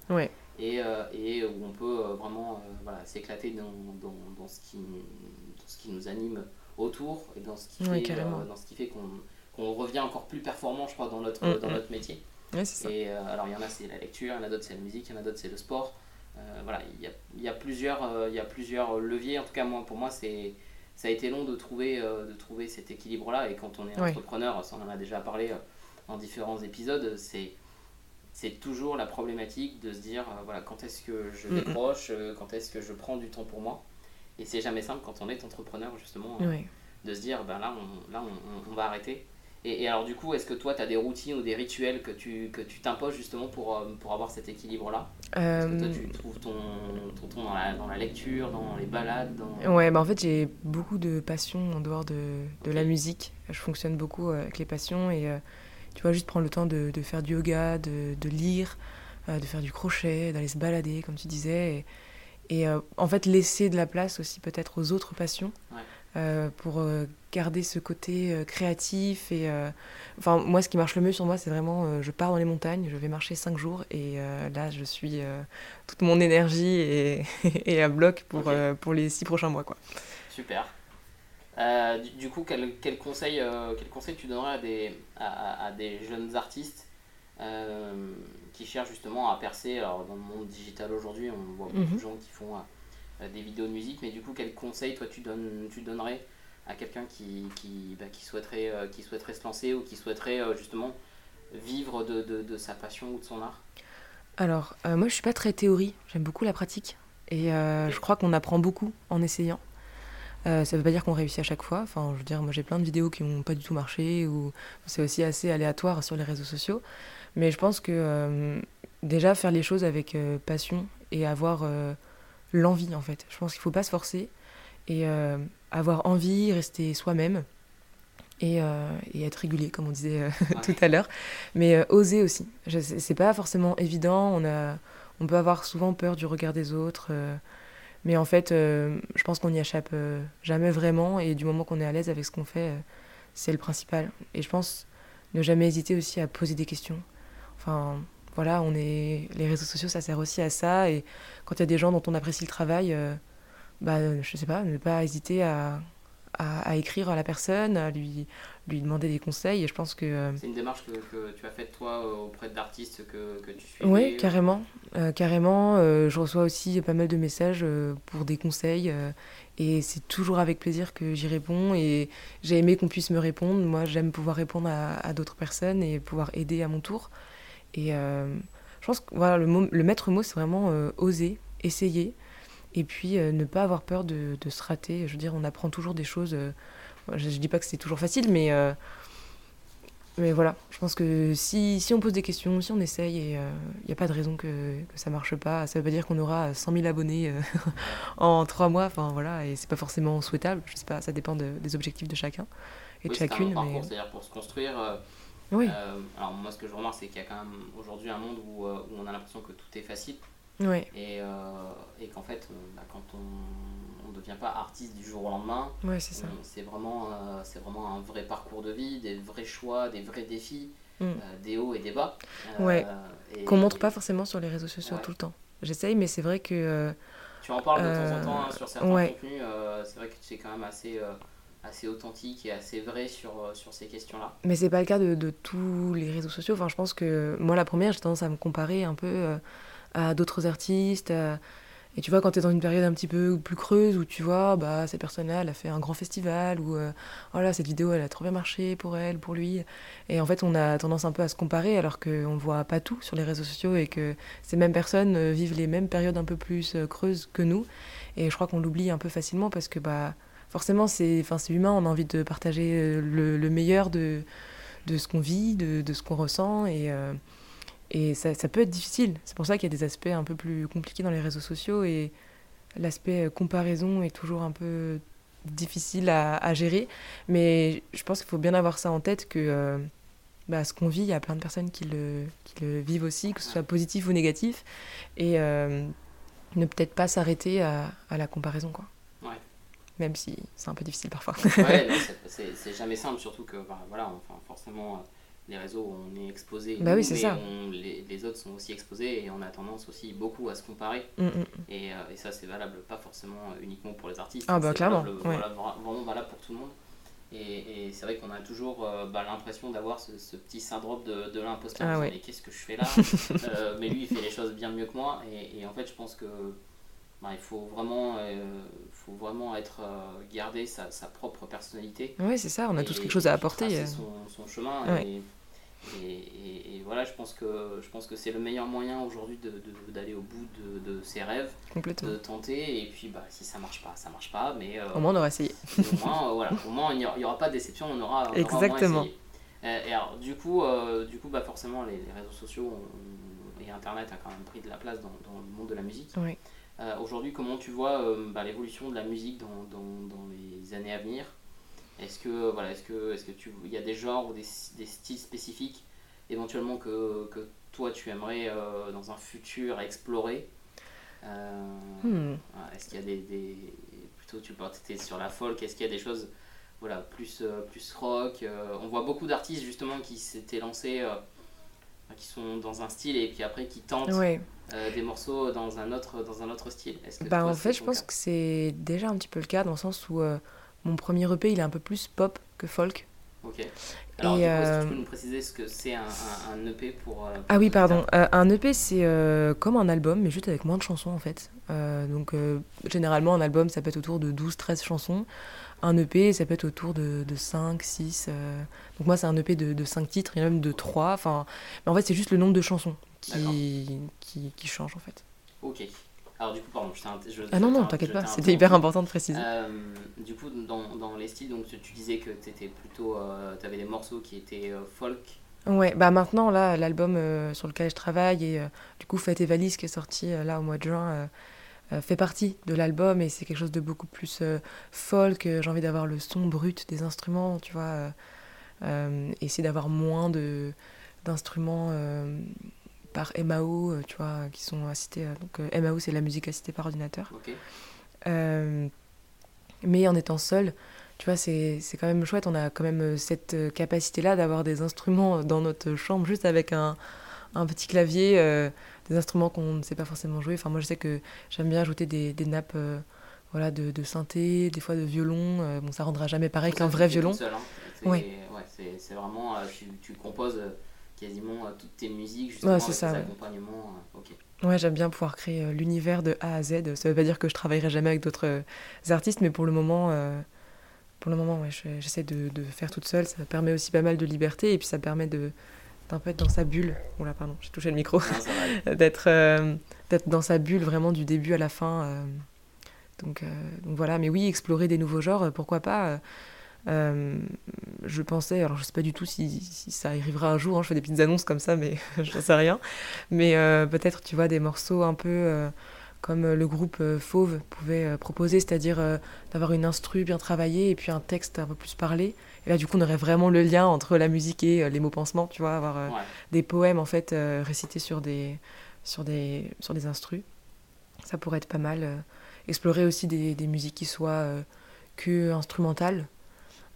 Et, et, où on peut vraiment voilà, s'éclater dans, dans, dans, ce qui, dans ce qui nous anime autour et dans ce qui fait, dans ce qui fait qu'on revient encore plus performant, je crois, dans notre, mm, dans mm. notre métier. Et euh, alors, il y en a, c'est la lecture, il y en a d'autres, c'est la musique, il y en a d'autres, c'est le sport. Euh, voilà, il y a, y, a plusieurs, euh, il y a plusieurs leviers. En tout cas, moi, pour moi, c'est ça a été long de trouver, de trouver cet équilibre-là. Et quand on est entrepreneur, ça on en a déjà parlé en différents épisodes, c'est c'est toujours la problématique de se dire voilà quand est-ce que je décroche, quand est-ce que je prends du temps pour moi? Et c'est jamais simple quand on est entrepreneur justement de se dire ben là on, là on, on va arrêter et, alors du coup, est-ce que toi, tu as des routines ou des rituels que tu que tu t'imposes justement pour, euh, pour avoir cet équilibre-là? Est-ce que toi, tu euh, trouves ton, ton ton dans la, dans la lecture, dans les balades dans... Ouais, bah en fait, j'ai beaucoup de passions en dehors de, de la musique. Je fonctionne beaucoup euh, avec les passions et tu vois, juste prendre le temps de, de faire du yoga, de, de lire, de faire du crochet, d'aller se balader, comme tu disais. Et, et en fait, laisser de la place aussi peut-être aux autres passions. Ouais. pour garder ce côté euh, créatif et euh, enfin moi ce qui marche le mieux sur moi c'est vraiment euh, je pars dans les montagnes je vais marcher cinq jours et là je suis toute mon énergie et, <laughs> et à bloc pour, pour les six prochains mois quoi. Super. Du, coup quel, quel conseil quel conseil tu donnerais à des à, à des jeunes artistes qui cherchent justement à percer alors dans le monde digital aujourd'hui on voit beaucoup de mhm. gens qui font des vidéos de musique mais du coup quel conseil toi tu donnes tu donnerais à quelqu'un qui, qui, bah, qui, souhaiterait, euh, qui souhaiterait se lancer ou qui souhaiterait euh, justement vivre de, de, de, sa passion ou de son art Alors, euh, moi je suis pas très théorie, j'aime beaucoup la pratique et je crois qu'on apprend beaucoup en essayant. ça veut pas dire qu'on réussit à chaque fois. Enfin, je veux dire, moi j'ai plein de vidéos qui n'ont pas du tout marché ou c'est aussi assez aléatoire sur les réseaux sociaux. Mais je pense que déjà faire les choses avec passion et avoir l'envie en fait. Je pense qu'il faut pas se forcer et avoir envie, rester soi-même et, euh, et, être régulier, comme on disait euh, <laughs> tout à l'heure. Mais euh, oser aussi. C'est pas forcément évident. On peut avoir souvent peur du regard des autres. mais en fait, je pense qu'on n'y échappe jamais vraiment. Et du moment qu'on est à l'aise avec ce qu'on fait, c'est le principal. Et je pense ne jamais hésiter aussi à poser des questions. Enfin, voilà, on est... les réseaux sociaux, ça sert aussi à ça. Et quand il y a des gens dont on apprécie le travail bah, je sais pas, ne pas hésiter à, à, écrire à la personne, à lui, lui demander des conseils. Et je pense que. Euh, c'est une démarche que, que, tu as faite toi auprès d'artistes que, que, tu suis. Oui, carrément. Euh, carrément. Euh, je reçois aussi pas mal de messages pour des conseils. et c'est toujours avec plaisir que j'y réponds. Et j'ai aimé qu'on puisse me répondre. Moi, j'aime pouvoir répondre à, à d'autres personnes et pouvoir aider à mon tour. Et je pense que voilà, le, le maître mot, c'est vraiment oser, essayer. Et puis euh, ne pas avoir peur de, de, se rater. Je veux dire, on apprend toujours des choses. Euh, je, ne dis pas que c'est toujours facile, mais, euh, mais voilà. Je pense que si, si, on pose des questions, si on essaye, il n'y a pas de raison que, que ça marche pas. Ça veut pas dire qu'on aura 100 000 abonnés <laughs> en trois mois. Enfin voilà, et c'est pas forcément souhaitable. Je sais pas, ça dépend des objectifs de chacun et de chacune. Mais... C'est-à-dire pour se construire. oui. alors moi, ce que je remarque, c'est qu'il y a quand même aujourd'hui un monde où, où on a l'impression que tout est facile. Et, euh, et qu'en fait, euh, bah, quand on ne devient pas artiste du jour au lendemain, c'est vraiment, euh, c'est vraiment un vrai parcours de vie, des vrais choix, des vrais défis, mm. des hauts et des bas. Ouais. Qu'on montre pas forcément sur les réseaux sociaux tout le temps. J'essaye, mais c'est vrai que. tu en parles de temps en temps hein, sur certains contenus, c'est vrai que tu es quand même assez assez authentique et assez vrai sur, sur ces questions-là. Mais c'est pas le cas de, de, tous les réseaux sociaux. Enfin, je pense que moi, la première, j'ai tendance à me comparer un peu à d'autres artistes. Et tu vois, quand tu es dans une période un petit peu plus creuse où tu vois, bah, cette personne-là, elle a fait un grand festival, ou euh, cette vidéo, elle a trop bien marché pour elle, pour lui. Et en fait, on a tendance un peu à se comparer alors qu'on ne voit pas tout sur les réseaux sociaux et que ces mêmes personnes euh, vivent les mêmes périodes un peu plus euh, creuses que nous. Et je crois qu'on l'oublie un peu facilement parce que, bah, forcément, c'est humain, on a envie de partager le, le meilleur de, de ce qu'on vit, de, de ce qu'on ressent. Et, et ça, ça, peut être difficile. C'est pour ça qu'il y a des aspects un peu plus compliqués dans les réseaux sociaux. Et l'aspect comparaison est toujours un peu difficile à, à, gérer. Mais je pense qu'il faut bien avoir ça en tête que bah, ce qu'on vit, il y a plein de personnes qui le, qui le vivent aussi, que ce soit positif ou négatif. Et euh, ne peut-être pas s'arrêter à, à, la comparaison. Quoi. Ouais. Même si c'est un peu difficile parfois. ouais, <laughs> c'est jamais simple, surtout que bah, voilà, enfin, forcément, euh, les réseaux, on est exposé. Bah oui, mais ça. On, les, les, autres sont aussi exposés et on a tendance aussi beaucoup à se comparer. Mm -hmm. et, euh, et, ça, c'est valable pas forcément uniquement pour les artistes. Ah, bah clairement. Valable, ouais. voilà, vraiment valable pour tout le monde. Et, et c'est vrai qu'on a toujours euh, bah, l'impression d'avoir ce, ce, petit syndrome de, de l'imposteur. Ah, ouais. Mais qu'est-ce que je fais là? <laughs> Euh, Mais lui, il fait les choses bien mieux que moi. Et, et en fait, je pense que bah, il faut vraiment, euh, faut vraiment être garder sa, sa, propre personnalité. Oui, c'est ça. On a tous quelque chose à apporter. Son, son, chemin. Ouais. Et, et, et, voilà, je pense que, je pense que c'est le meilleur moyen aujourd'hui d'aller au bout de, de, ses rêves, de tenter. Et puis, bah, si ça marche pas, ça marche pas. Mais euh, au moins, on aura essayé. au moins, euh, voilà, au moins, il n'y aura, aura, pas de déception. On aura, on Exactement. Aura euh, et alors, du coup, euh, du coup, bah, forcément, les, les réseaux sociaux ont, et Internet a quand même pris de la place dans, dans le monde de la musique. Oui. aujourd'hui, comment tu vois bah, l'évolution de la musique dans, dans, dans les années à venir? Est-ce que voilà, est-ce que est-ce que tu il y a des genres ou des, des styles spécifiques éventuellement que, que toi tu aimerais euh, dans un futur explorer euh, hmm. Est-ce qu'il y a des, des, plutôt tu étais sur la folk Est-ce qu'il y a des choses voilà plus euh, plus rock On voit beaucoup d'artistes justement qui s'étaient lancés qui sont dans un style et puis après qui tentent ouais. euh, des morceaux dans un autre dans un autre style. Que bah, en fait, je pense cas? que c'est déjà un petit peu le cas dans le sens où euh, mon premier EP, il est un peu plus pop que folk. Ok. Alors, et coup, euh... tu peux nous préciser ce que c'est un, un, un, EP pour, euh, pour Ah oui, pardon. Euh, un EP, c'est euh, comme un album, mais juste avec moins de chansons, en fait. Euh, donc, généralement, un album, ça peut être autour de 12-13 chansons. Un EP, ça peut être autour de, de 5, 6. Donc, moi, c'est un EP de, de 5 titres, il y en a même de 3. Enfin, mais en fait, c'est juste le nombre de chansons qui, qui, qui change, en fait. Ok. Alors du coup, pardon, je, je Ah non, non, t'inquiète pas, c'était hyper important de préciser. Euh, du coup, dans, dans, les styles, donc tu, disais que t'étais plutôt, euh, t'avais des morceaux qui étaient euh, folk. Ouais, bah maintenant, là, l'album euh, sur lequel je travaille, et euh, du coup, Fête et Valise, qui est sorti euh, là au mois de juin, fait partie de l'album, et c'est quelque chose de beaucoup plus folk, j'ai envie d'avoir le son brut des instruments, tu vois, essayer d'avoir moins d'instruments par MAO, tu vois, qui sont assistés. Donc MAO, c'est la musique assistée par ordinateur. Okay. Euh, mais en étant seul, tu vois, c'est quand même chouette. On a quand même cette capacité-là d'avoir des instruments dans notre chambre, juste avec un, un petit clavier, euh, des instruments qu'on ne sait pas forcément jouer. Enfin, moi, je sais que j'aime bien ajouter des, des nappes. Euh, voilà, de, de, synthé, des fois de violon. bon, ça rendra jamais pareil qu'un vrai violon. Seul, hein. Ouais c'est vraiment, tu, tu composes quasiment toutes tes musiques, justement, ouais, avec ça, tes ouais. accompagnements. Euh, okay. Ouais, j'aime bien pouvoir créer euh, l'univers de A à Z. Ça veut pas dire que je travaillerai jamais avec d'autres euh, artistes, mais pour le moment, euh, pour le moment, ouais, j'essaie de, de, faire toute seule. Ça permet aussi pas mal de liberté et puis ça permet de d'un peu être dans sa bulle. Oula, pardon, j'ai touché le micro. <laughs> d'être euh, d'être dans sa bulle vraiment du début à la fin. Euh, donc, donc voilà, mais oui, explorer des nouveaux genres, pourquoi pas euh, je pensais, alors je sais pas du tout si, si ça arrivera un jour, hein, je fais des petites annonces comme ça, mais <laughs> je sais rien. Mais euh, peut-être, tu vois, des morceaux un peu euh, comme le groupe Fauve pouvait proposer, c'est-à-dire d'avoir une instru bien travaillée et puis un texte un peu plus parlé. Et là, du coup, on aurait vraiment le lien entre la musique et les mots pansements, tu vois, avoir ouais. des poèmes en fait récités sur des, sur des, sur des instrus. Ça pourrait être pas mal. explorer aussi des, des musiques qui soient que instrumentales.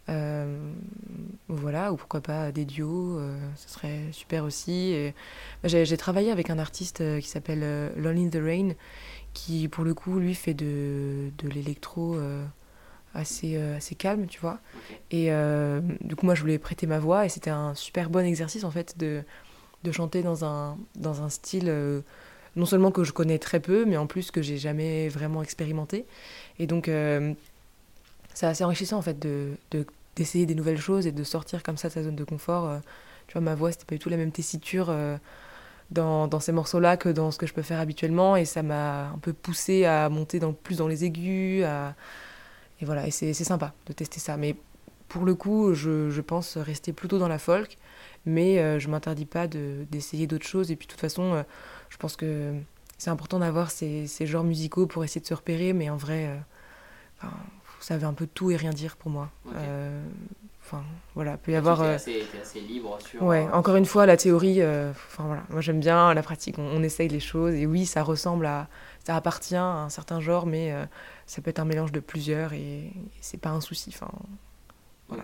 Euh, voilà, ou pourquoi pas des duos, euh, ce serait super aussi. J'ai travaillé avec un artiste euh, qui s'appelle Lonely in the Rain, qui pour le coup, lui, fait de, de l'électro euh, assez, assez calme, tu vois. Et du coup, moi, je voulais prêter ma voix, et c'était un super bon exercice, en fait, de, de chanter dans un, dans un style non seulement que je connais très peu, mais en plus que j'ai jamais vraiment expérimenté. Et donc c'est assez enrichissant en fait de, de, d'essayer des nouvelles choses et de sortir comme ça de sa zone de confort. Euh, tu vois, ma voix, c'était pas du tout la même tessiture euh, dans, dans, ces morceaux-là que dans ce que je peux faire habituellement et ça m'a un peu poussé à monter dans, plus dans les aigus. Et voilà, et c'est sympa de tester ça. Mais pour le coup, je, je pense rester plutôt dans la folk, mais euh, je m'interdis pas d'essayer d'autres choses. Et puis de toute façon, je pense que c'est important d'avoir ces, ces, genres musicaux pour essayer de se repérer, mais en vrai, vous savez un peu tout et rien dire pour moi. Enfin, voilà, peut y avoir. assez, assez, libre sur. Ouais, encore une fois, la théorie. Enfin voilà, moi j'aime bien la pratique. On, on, essaye les choses et oui, ça ressemble à, ça appartient à un certain genre, mais ça peut être un mélange de plusieurs et, c'est pas un souci. Enfin, voilà.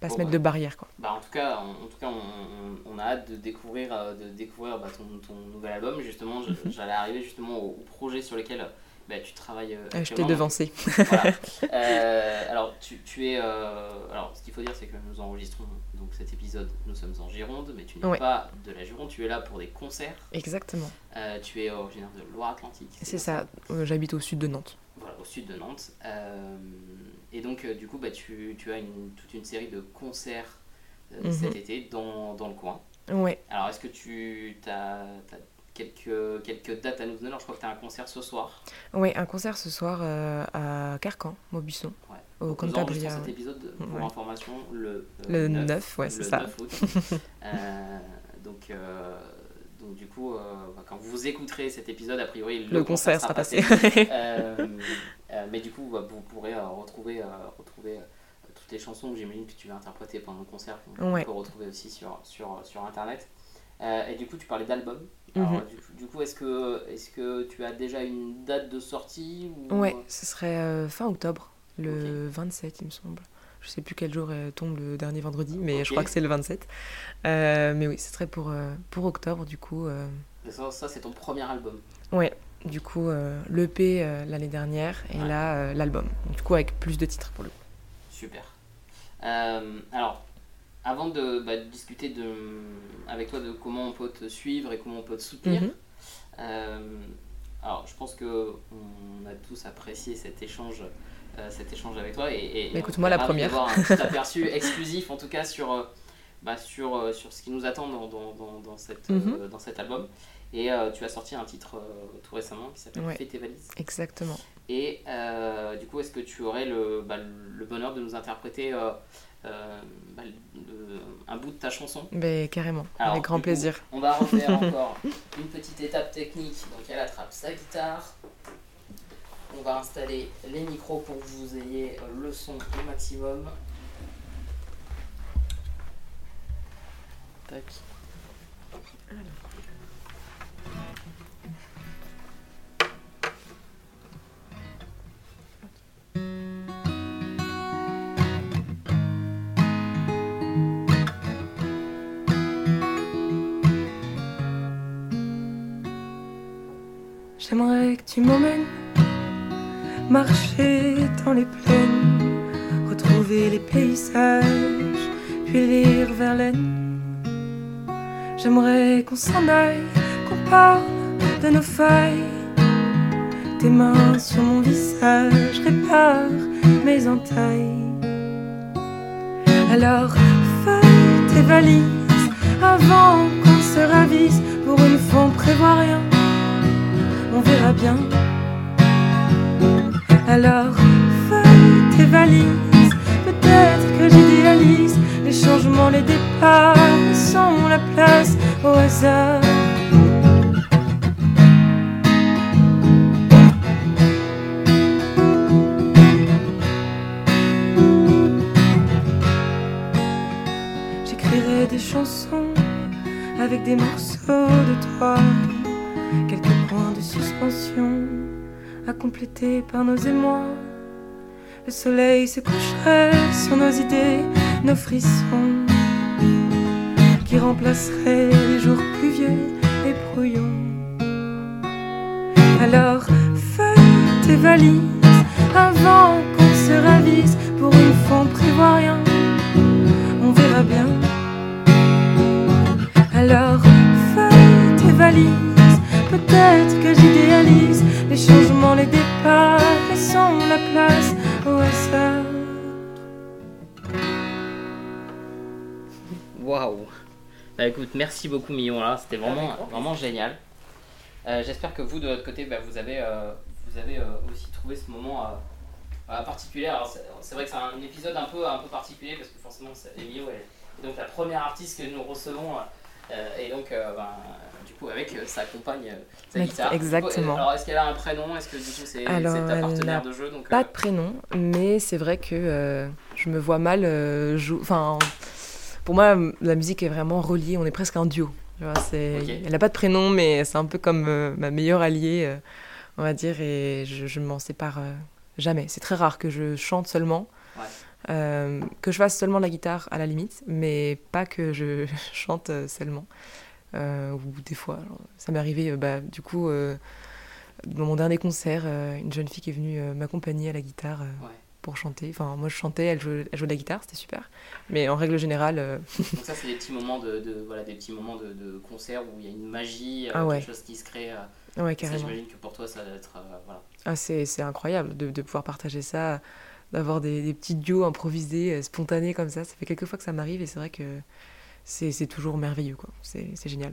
Pas se mettre bah. de barrière quoi. Bah, en tout cas, en, tout cas on, on, a hâte de découvrir, euh, de découvrir bah, ton, ton, nouvel album. Justement, mhm. j'allais arriver justement au, projet sur lequel bah, tu travailles. Euh, je t'ai devancé. Voilà. <laughs> euh, alors, tu, tu es. Euh, alors, ce qu'il faut dire, c'est que nous enregistrons donc cet épisode. Nous sommes en Gironde, mais tu n'es pas de la Gironde. Tu es là pour des concerts. Exactement. Tu es originaire de Loire-Atlantique. C'est ça. J'habite au sud de Nantes au sud de Nantes. Et donc, du coup, bah, tu, tu as une, toute une série de concerts mhm. cet été dans, dans, le coin. Ouais. Alors, est-ce que tu as, quelques, quelques dates à nous donner Alors, je crois que tu as un concert ce soir. Oui, un concert ce soir à Carcan, Maubuisson. Ouais. Au Cantabria. cet épisode, pour information, le, le 9, ouais, c'est ça. 9 août. <laughs> donc, donc du coup, euh, bah, quand vous écouterez cet épisode, a priori, le, concert, sera passé. Euh, <laughs> euh, mais du coup, bah, vous pourrez retrouver, retrouver toutes les chansons que j'imagine que tu vas interpréter pendant le concert. On peut retrouver aussi sur, sur, sur Internet. et du coup, tu parlais d'album. Mhm. du, coup, est-ce que, est que tu as déjà une date de sortie ou... Ouais, ce serait fin octobre, le 27, il me semble. Je sais plus quel jour tombe le dernier vendredi, mais je crois que c'est le 27. Euh, mais oui, ce serait pour, euh, pour octobre, du coup. Euh. Ça, ça c'est ton premier album Ouais, du coup, l'EP l'année dernière et là, l'album. Du coup, avec plus de titres pour le coup. Super. alors, avant de, bah, discuter de, avec toi de comment on peut te suivre et comment on peut te soutenir, mhm. alors je pense que on a tous apprécié cet échange euh, cet échange avec toi. Et, et Écoute-moi la première. avoir un <laughs> petit aperçu exclusif, en tout cas, sur, euh, bah, sur, euh, sur ce qui nous attend dans, dans, dans, cette, mhm. dans cet album. Et tu as sorti un titre tout récemment qui s'appelle Fais tes valises. Exactement. Et du coup, est-ce que tu aurais le, bah, le bonheur de nous interpréter bah, un bout de ta chanson ben, Carrément, avec grand plaisir. on va refaire <laughs> encore une petite étape technique. Donc elle attrape sa guitare, on va installer les micros pour que vous ayez le son au maximum. Tac. J'aimerais que tu m'emmènes marcher dans les plaines, retrouver les paysages, puis lire Verlaine. J'aimerais qu'on s'en aille, qu'on parle de nos failles. Tes mains sur mon visage réparent mes entailles. Alors fais tes valises avant qu'on se ravise. Pour une fois, on rien, on verra bien. Alors fais tes valises, peut-être que j'idéalise les changements, les départs, sans la place au hasard. J'écrirai des chansons avec des morceaux de toi, de suspension à compléter par nos émois. Le soleil se coucherait sur nos idées, nos frissons, qui remplaceraient les jours merci beaucoup Millon là, c'était vraiment, vraiment génial. Euh, j'espère que vous de votre côté, bah, vous avez, euh, vous avez euh, aussi trouvé ce moment particulier. c'est vrai que c'est un épisode un peu, un peu particulier parce que forcément, Emilio est donc la première artiste que nous recevons. et donc, ben, du coup, avec sa compagne, sa guitare. Exactement. alors, est-ce qu'elle a un prénom? Est-ce que du coup, c'est ta partenaire de jeu? Donc, Pas de prénom, mais c'est vrai que je me vois mal jouer. Enfin, pour moi, la musique est vraiment reliée. On est presque un duo. Elle n'a pas de prénom, mais c'est un peu comme euh, ma meilleure alliée, euh, on va dire, et je ne m'en sépare euh, jamais. C'est très rare que je chante seulement, que je fasse seulement la guitare à la limite, mais pas que je <laughs> chante seulement. ou des fois, ça m'est arrivé, bah, du coup, dans mon dernier concert, une jeune fille qui est venue m'accompagner à la guitare pour chanter. Enfin, moi je chantais, elle jouait, elle jouait de la guitare, c'était super. Mais en règle générale. Euh, Donc, ça, c'est des petits moments de, de, voilà, des petits moments de, de, concert où il y a une magie, euh, ah quelque chose qui se crée. Euh, ouais, carrément. J'imagine que pour toi, ça va être. voilà. Ah, c'est incroyable de, de, pouvoir partager ça, d'avoir des, des, petits duos improvisés, spontanés comme ça. Ça fait quelques fois que ça m'arrive et c'est vrai que c'est toujours merveilleux, quoi. C'est génial.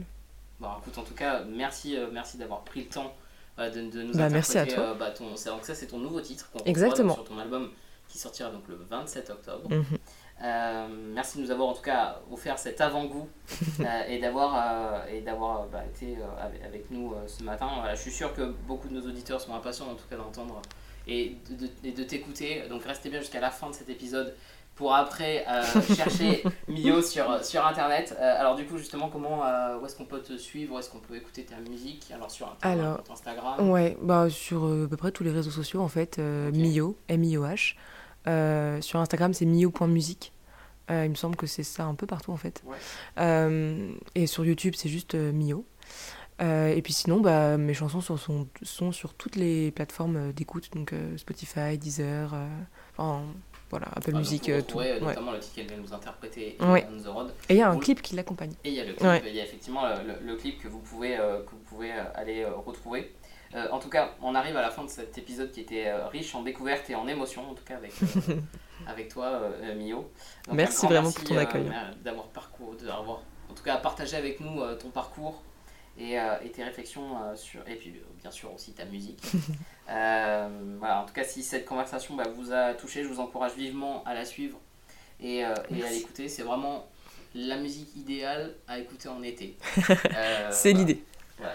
Bon, écoute, en tout cas, merci, merci d'avoir pris le temps de, de, nous bah, merci à toi. bah, ton, donc ça, c'est ton nouveau titre qu'on Exactement. sur ton album qui sortira donc le 27 octobre. Mhm. Euh, merci de nous avoir en tout cas offert cet avant-goût <laughs> euh, et d'avoir euh, et d'avoir bah, été avec, nous ce matin. Voilà, je suis sûr que beaucoup de nos auditeurs sont impatients en tout cas d'entendre et de, de t'écouter. Donc restez bien jusqu'à la fin de cet épisode pour après <laughs> chercher Mio sur, sur internet. alors du coup justement comment où est-ce qu'on peut te suivre, où est-ce qu'on peut écouter ta musique? Alors sur alors, Instagram? Ouais, bah sur à peu près tous les réseaux sociaux en fait, Mio, M I O H. Euh, sur Instagram, c'est mio.musique. Euh, il me semble que c'est ça un peu partout en fait. Euh, et sur YouTube, c'est juste Mio. et puis sinon, bah, mes chansons sont, sont, sur toutes les plateformes d'écoute, donc Spotify, Deezer, enfin, voilà, Apple Music, tout. notamment le titre qu'elle vient nous interpréter, ouais. On the Road. Et il y a un clip qui l'accompagne. Et il y a le clip, il y a effectivement le, le, clip que vous pouvez, que vous pouvez aller retrouver. Euh, en tout cas, on arrive à la fin de cet épisode qui était euh, riche en découvertes et en émotions, en tout cas avec, <laughs> euh, avec toi, Mio. merci vraiment pour ton accueil. d'avoir parcours, d'avoir en tout cas partagé avec nous ton parcours et, et tes réflexions sur, et puis bien sûr aussi ta musique. <laughs> voilà, en tout cas, si cette conversation bah, vous a touché, je vous encourage vivement à la suivre et, et à l'écouter. C'est vraiment la musique idéale à écouter en été. <laughs> C'est l'idée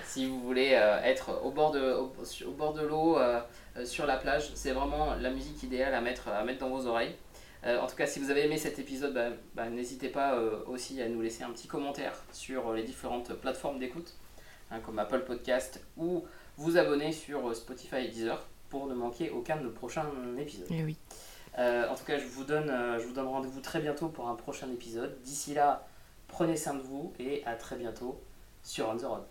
si vous voulez euh, être au bord de, au, bord de l'eau, euh, euh, sur la plage, c'est vraiment la musique idéale à mettre, à mettre dans vos oreilles. en tout cas, si vous avez aimé cet épisode, bah, bah, n'hésitez pas aussi à nous laisser un petit commentaire sur les différentes plateformes d'écoute, hein, comme Apple Podcast, ou vous abonner sur Spotify et Deezer pour ne manquer aucun de nos prochains épisodes. Eh oui. en tout cas, je vous donne, je vous donne rendez-vous très bientôt pour un prochain épisode. D'ici là, prenez soin de vous et à très bientôt sur On The Road.